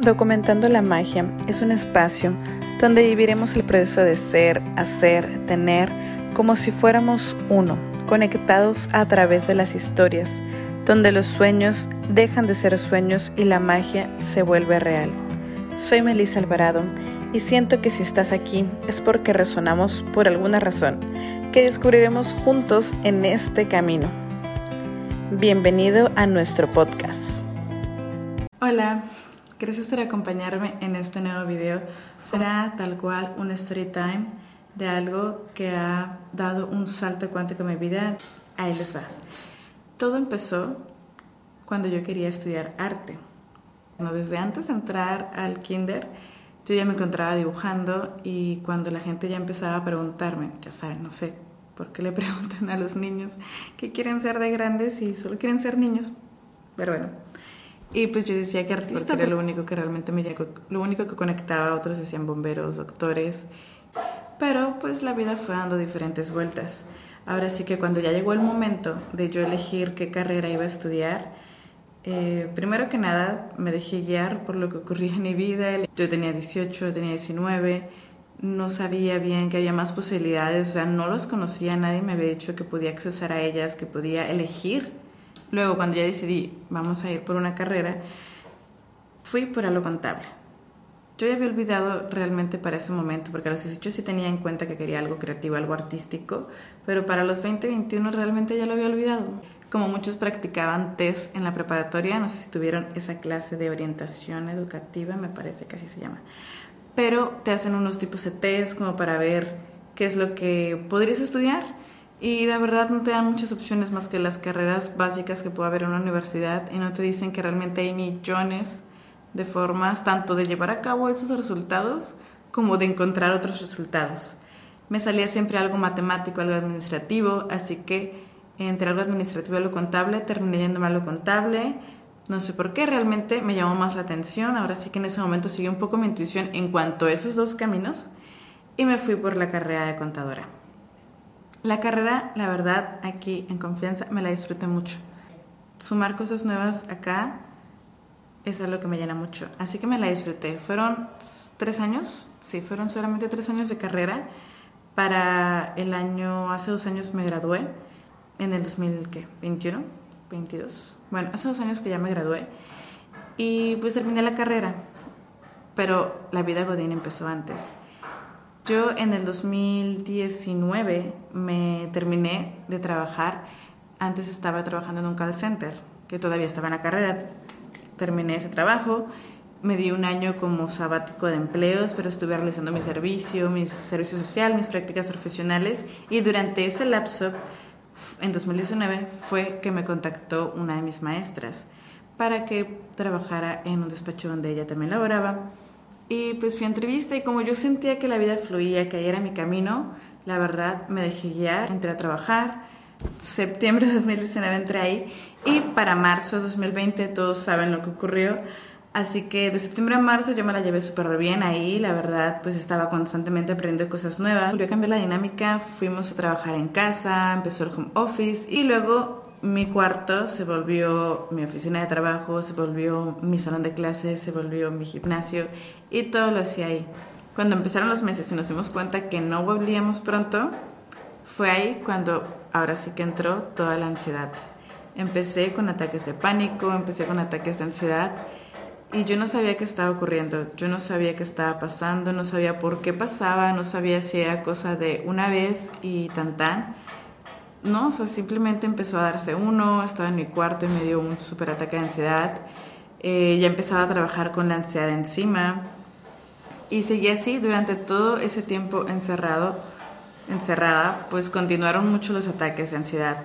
Documentando la magia es un espacio donde viviremos el proceso de ser, hacer, tener, como si fuéramos uno, conectados a través de las historias, donde los sueños dejan de ser sueños y la magia se vuelve real. Soy Melissa Alvarado y siento que si estás aquí es porque resonamos por alguna razón que descubriremos juntos en este camino. Bienvenido a nuestro podcast. Hola, Gracias por acompañarme en este nuevo video. Será tal cual un story time de algo que ha dado un salto cuántico en mi vida. Ahí les va. Todo empezó cuando yo quería estudiar arte. desde antes de entrar al kinder, yo ya me encontraba dibujando y cuando la gente ya empezaba a preguntarme, ya saben, no sé por qué le preguntan a los niños que quieren ser de grandes y solo quieren ser niños. Pero bueno, y pues yo decía que artista, porque era lo único que realmente me llegó, lo único que conectaba, otros decían bomberos, doctores, pero pues la vida fue dando diferentes vueltas. Ahora sí que cuando ya llegó el momento de yo elegir qué carrera iba a estudiar, eh, primero que nada me dejé guiar por lo que ocurría en mi vida. Yo tenía 18, tenía 19, no sabía bien que había más posibilidades, o sea, no los conocía, nadie me había dicho que podía accesar a ellas, que podía elegir Luego, cuando ya decidí, vamos a ir por una carrera, fui por algo contable. Yo ya había olvidado realmente para ese momento, porque a los 18 sí tenía en cuenta que quería algo creativo, algo artístico, pero para los 20, 21 realmente ya lo había olvidado. Como muchos practicaban test en la preparatoria, no sé si tuvieron esa clase de orientación educativa, me parece que así se llama, pero te hacen unos tipos de test como para ver qué es lo que podrías estudiar y la verdad no te dan muchas opciones más que las carreras básicas que puede haber en una universidad y no te dicen que realmente hay millones de formas tanto de llevar a cabo esos resultados como de encontrar otros resultados. Me salía siempre algo matemático, algo administrativo, así que entre algo administrativo y lo contable terminé yéndome a lo contable. No sé por qué, realmente me llamó más la atención. Ahora sí que en ese momento seguí un poco mi intuición en cuanto a esos dos caminos y me fui por la carrera de contadora. La carrera, la verdad, aquí en confianza, me la disfruté mucho. Sumar cosas nuevas acá es algo que me llena mucho. Así que me la disfruté. Fueron tres años, sí, fueron solamente tres años de carrera. Para el año, hace dos años me gradué, en el 2021, 22. Bueno, hace dos años que ya me gradué. Y pues terminé la carrera. Pero la vida Godín empezó antes. Yo en el 2019 me terminé de trabajar. Antes estaba trabajando en un call center, que todavía estaba en la carrera. Terminé ese trabajo. Me di un año como sabático de empleos, pero estuve realizando mi servicio, mi servicio social, mis prácticas profesionales. Y durante ese lapso, en 2019, fue que me contactó una de mis maestras para que trabajara en un despacho donde ella también laboraba y pues fui a entrevista y como yo sentía que la vida fluía, que ahí era mi camino, la verdad me dejé guiar, entré a trabajar. Septiembre de 2019 entré ahí y para marzo de 2020 todos saben lo que ocurrió. Así que de septiembre a marzo yo me la llevé súper bien ahí, la verdad pues estaba constantemente aprendiendo cosas nuevas. Volvió a cambiar la dinámica, fuimos a trabajar en casa, empezó el home office y luego mi cuarto se volvió mi oficina de trabajo, se volvió mi salón de clases, se volvió mi gimnasio y todo lo hacía ahí. Cuando empezaron los meses y nos dimos cuenta que no volvíamos pronto, fue ahí cuando ahora sí que entró toda la ansiedad. Empecé con ataques de pánico, empecé con ataques de ansiedad y yo no sabía qué estaba ocurriendo, yo no sabía qué estaba pasando, no sabía por qué pasaba, no sabía si era cosa de una vez y tan tan no, o sea, simplemente empezó a darse uno, estaba en mi cuarto y me dio un súper ataque de ansiedad. Eh, ya empezaba a trabajar con la ansiedad encima. Y seguí así durante todo ese tiempo encerrado, encerrada, pues continuaron mucho los ataques de ansiedad.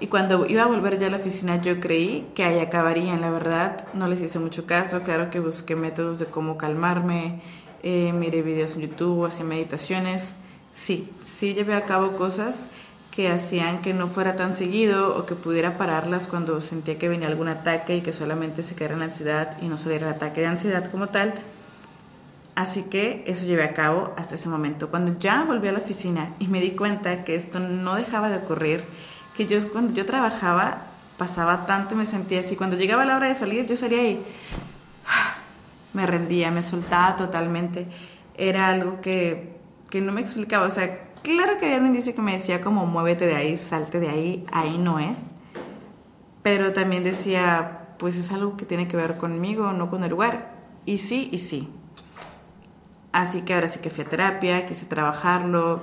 Y cuando iba a volver ya a la oficina yo creí que ahí acabarían, la verdad, no les hice mucho caso, claro que busqué métodos de cómo calmarme, eh, miré videos en YouTube, hacía meditaciones, sí, sí llevé a cabo cosas que hacían que no fuera tan seguido o que pudiera pararlas cuando sentía que venía algún ataque y que solamente se quedara en ansiedad y no saliera el ataque de ansiedad como tal. Así que eso llevé a cabo hasta ese momento. Cuando ya volví a la oficina y me di cuenta que esto no dejaba de ocurrir, que yo cuando yo trabajaba pasaba tanto y me sentía así. Cuando llegaba la hora de salir, yo salía ahí me rendía, me soltaba totalmente. Era algo que, que no me explicaba. O sea, claro que había un indicio que me decía como muévete de ahí, salte de ahí, ahí no es. Pero también decía, pues es algo que tiene que ver conmigo, no con el lugar. Y sí, y sí. Así que ahora sí que fui a terapia, quise trabajarlo.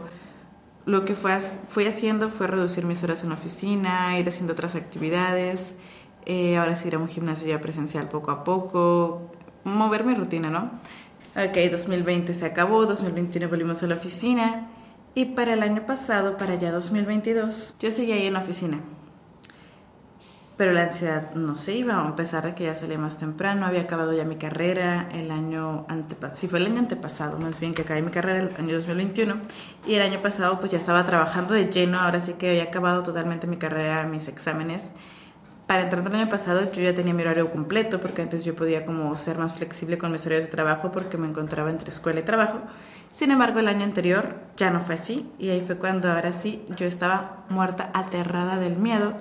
Lo que fue, fui haciendo fue reducir mis horas en la oficina, ir haciendo otras actividades. Eh, ahora sí ir a un gimnasio ya presencial poco a poco. Mover mi rutina, ¿no? Ok, 2020 se acabó, 2021 volvimos a la oficina. Y para el año pasado, para ya 2022, yo seguía ahí en la oficina pero la ansiedad no se iba, a pesar de que ya salía más temprano, había acabado ya mi carrera el año antepasado, sí fue el año antepasado, más bien que acabé mi carrera el año 2021, y el año pasado pues ya estaba trabajando de lleno, ahora sí que había acabado totalmente mi carrera, mis exámenes. Para entrar el año pasado yo ya tenía mi horario completo, porque antes yo podía como ser más flexible con mis horarios de trabajo porque me encontraba entre escuela y trabajo. Sin embargo, el año anterior ya no fue así, y ahí fue cuando ahora sí yo estaba muerta, aterrada del miedo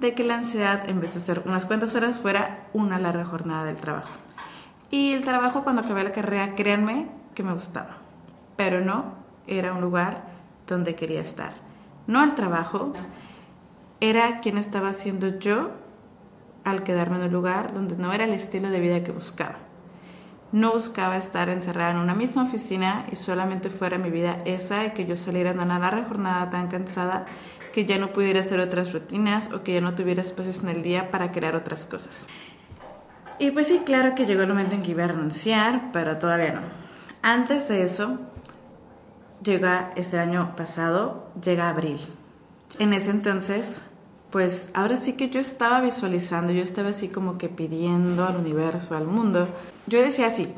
de que la ansiedad, en vez de ser unas cuantas horas, fuera una larga jornada del trabajo. Y el trabajo cuando acabé la carrera, créanme que me gustaba, pero no era un lugar donde quería estar. No el trabajo, era quien estaba siendo yo al quedarme en un lugar donde no era el estilo de vida que buscaba. No buscaba estar encerrada en una misma oficina y solamente fuera mi vida esa y que yo saliera de una larga jornada tan cansada que ya no pudiera hacer otras rutinas o que ya no tuviera espacios en el día para crear otras cosas. Y pues sí, claro que llegó el momento en que iba a renunciar, pero todavía no. Antes de eso, llega este año pasado, llega abril. En ese entonces, pues ahora sí que yo estaba visualizando, yo estaba así como que pidiendo al universo, al mundo. Yo decía así,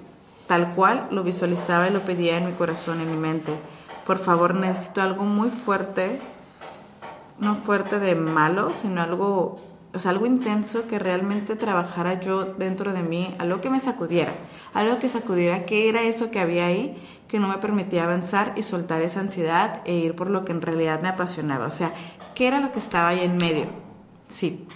tal cual lo visualizaba y lo pedía en mi corazón, en mi mente. Por favor, necesito algo muy fuerte no fuerte de malo, sino algo, o sea, algo intenso que realmente trabajara yo dentro de mí, algo que me sacudiera, algo que sacudiera qué era eso que había ahí que no me permitía avanzar y soltar esa ansiedad e ir por lo que en realidad me apasionaba, o sea, qué era lo que estaba ahí en medio. Sí,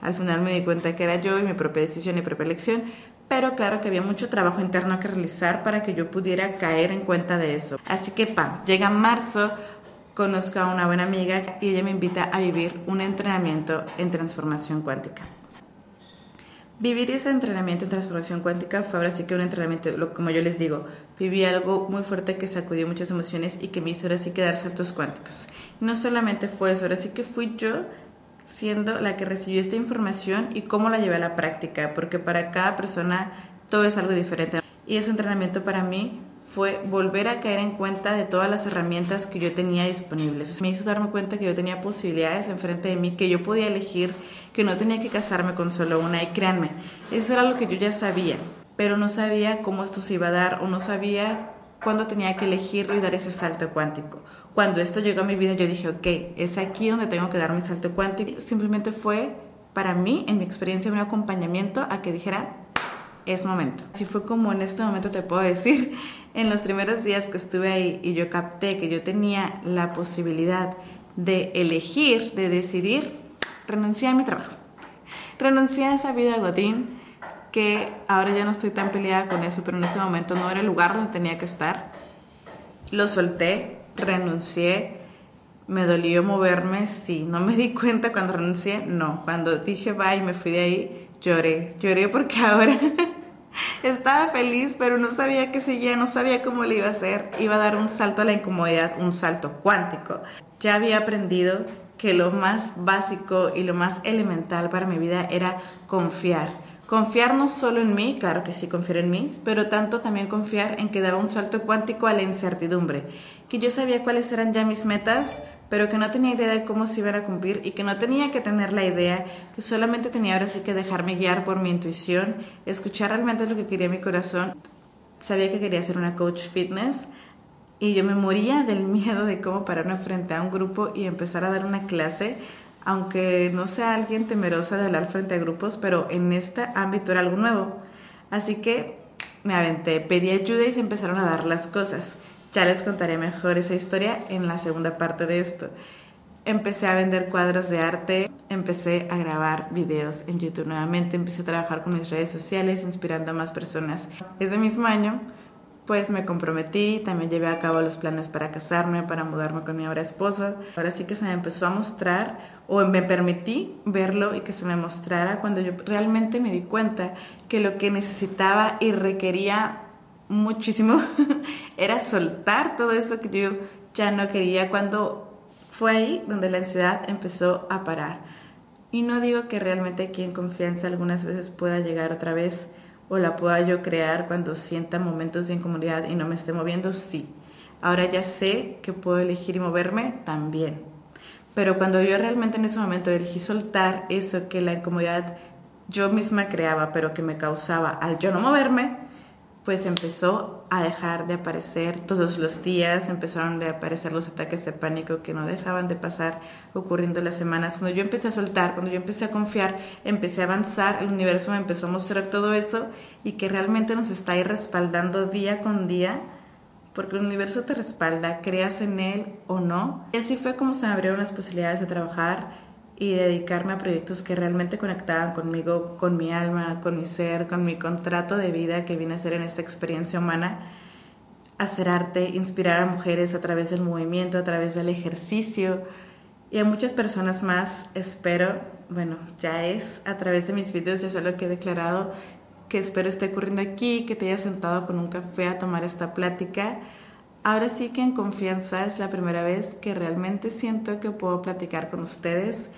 al final me di cuenta que era yo y mi propia decisión y propia elección, pero claro que había mucho trabajo interno que realizar para que yo pudiera caer en cuenta de eso. Así que, pam, llega marzo, conozco a una buena amiga y ella me invita a vivir un entrenamiento en transformación cuántica. Vivir ese entrenamiento en transformación cuántica fue ahora sí que un entrenamiento, como yo les digo, viví algo muy fuerte que sacudió muchas emociones y que me hizo ahora sí que dar saltos cuánticos. No solamente fue eso, ahora sí que fui yo siendo la que recibió esta información y cómo la llevé a la práctica, porque para cada persona todo es algo diferente. Y ese entrenamiento para mí fue volver a caer en cuenta de todas las herramientas que yo tenía disponibles. Me hizo darme cuenta que yo tenía posibilidades enfrente de mí, que yo podía elegir, que no tenía que casarme con solo una. Y créanme, eso era lo que yo ya sabía, pero no sabía cómo esto se iba a dar o no sabía cuándo tenía que elegirlo y dar ese salto cuántico. Cuando esto llegó a mi vida, yo dije, ok, es aquí donde tengo que dar mi salto cuántico. Simplemente fue para mí, en mi experiencia, un acompañamiento a que dijera, es momento. Así fue como en este momento te puedo decir, en los primeros días que estuve ahí y yo capté que yo tenía la posibilidad de elegir, de decidir, renuncié a mi trabajo. Renuncié a esa vida godín que ahora ya no estoy tan peleada con eso, pero en ese momento no era el lugar donde tenía que estar. Lo solté, renuncié, me dolió moverme, sí, no me di cuenta cuando renuncié, no, cuando dije bye y me fui de ahí, lloré, lloré porque ahora estaba feliz, pero no sabía qué seguía, no sabía cómo le iba a hacer. Iba a dar un salto a la incomodidad, un salto cuántico. Ya había aprendido que lo más básico y lo más elemental para mi vida era confiar. Confiar no solo en mí, claro que sí confiar en mí, pero tanto también confiar en que daba un salto cuántico a la incertidumbre, que yo sabía cuáles eran ya mis metas, pero que no tenía idea de cómo se iban a cumplir y que no tenía que tener la idea, que solamente tenía ahora sí que dejarme guiar por mi intuición, escuchar realmente lo que quería mi corazón. Sabía que quería ser una coach fitness y yo me moría del miedo de cómo pararme frente a un grupo y empezar a dar una clase, aunque no sea alguien temerosa de hablar frente a grupos, pero en este ámbito era algo nuevo. Así que me aventé, pedí ayuda y se empezaron a dar las cosas. Ya les contaré mejor esa historia en la segunda parte de esto. empecé a vender cuadros de arte, empecé a grabar videos en YouTube nuevamente, empecé a trabajar con mis redes sociales, inspirando a más personas. Ese mismo año, pues me comprometí, también llevé a cabo los planes para casarme, para mudarme con mi ahora esposo. Ahora sí que se me empezó a mostrar, o me permití verlo y que se me mostrara cuando yo realmente me di cuenta que lo que necesitaba y requería muchísimo era soltar todo eso que yo ya no quería cuando fue ahí donde la ansiedad empezó a parar. Y no digo que realmente aquí en confianza algunas veces pueda llegar otra vez o la pueda yo crear cuando sienta momentos de incomodidad y no me esté moviendo, sí. Ahora ya sé que puedo elegir y moverme también. Pero cuando yo realmente en ese momento elegí soltar eso que la incomodidad yo misma creaba, pero que me causaba al yo no moverme, pues empezó a dejar de aparecer todos los días, empezaron a aparecer los ataques de pánico que no dejaban de pasar ocurriendo las semanas. Cuando yo empecé a soltar, cuando yo empecé a confiar, empecé a avanzar, el universo me empezó a mostrar todo eso y que realmente nos está ahí respaldando día con día, porque el universo te respalda, creas en él o no. Y así fue como se me abrieron las posibilidades de trabajar y dedicarme a proyectos que realmente conectaban conmigo, con mi alma, con mi ser, con mi contrato de vida que vine a ser en esta experiencia humana, hacer arte, inspirar a mujeres a través del movimiento, a través del ejercicio y a muchas personas más, espero, bueno, ya es a través de mis videos, ya es lo que he declarado, que espero esté ocurriendo aquí, que te hayas sentado con un café a tomar esta plática. Ahora sí que en confianza es la primera vez que realmente siento que puedo platicar con ustedes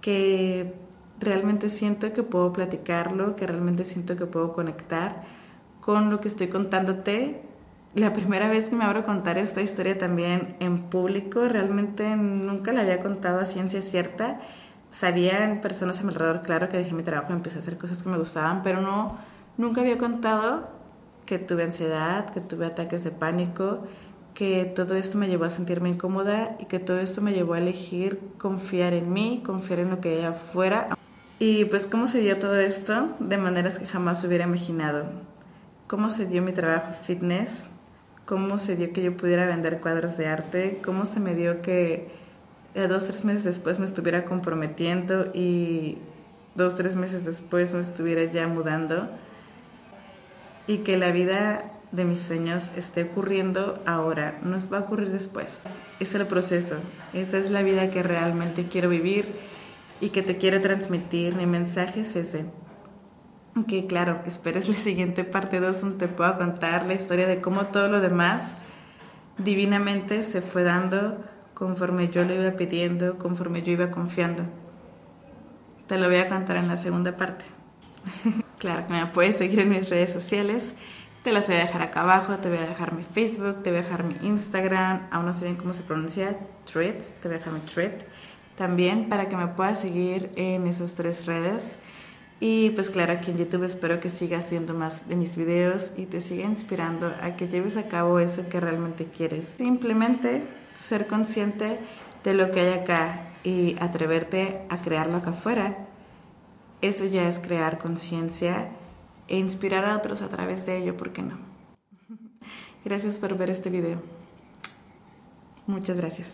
que realmente siento que puedo platicarlo, que realmente siento que puedo conectar con lo que estoy contándote. La primera vez que me abro a contar esta historia también en público, realmente nunca la había contado a ciencia cierta. Sabía personas a mi alrededor, claro, que dejé mi trabajo y empecé a hacer cosas que me gustaban, pero no, nunca había contado que tuve ansiedad, que tuve ataques de pánico, que todo esto me llevó a sentirme incómoda y que todo esto me llevó a elegir confiar en mí, confiar en lo que hay afuera. Y pues cómo se dio todo esto de maneras que jamás hubiera imaginado. Cómo se dio mi trabajo fitness, cómo se dio que yo pudiera vender cuadros de arte, cómo se me dio que eh, dos, tres meses después me estuviera comprometiendo y dos, tres meses después me estuviera ya mudando y que la vida de mis sueños esté ocurriendo ahora, no va a ocurrir después. Es el proceso, esa es la vida que realmente quiero vivir y que te quiero transmitir. Mi mensaje es ese. Que claro, esperes la siguiente parte 2 donde te puedo contar la historia de cómo todo lo demás divinamente se fue dando conforme yo lo iba pidiendo, conforme yo iba confiando. Te lo voy a contar en la segunda parte. claro, me puedes seguir en mis redes sociales te las voy a dejar acá abajo, te voy a dejar mi Facebook, te voy a dejar mi Instagram, aún no sé bien cómo se pronuncia, Threads, te voy a dejar mi Thread también para que me puedas seguir en esas tres redes. Y pues claro, aquí en YouTube espero que sigas viendo más de mis videos y te siga inspirando a que lleves a cabo eso que realmente quieres. Simplemente ser consciente de lo que hay acá y atreverte a crearlo acá afuera. Eso ya es crear conciencia e inspirar a otros a través de ello, ¿por qué no? Gracias por ver este video. Muchas gracias.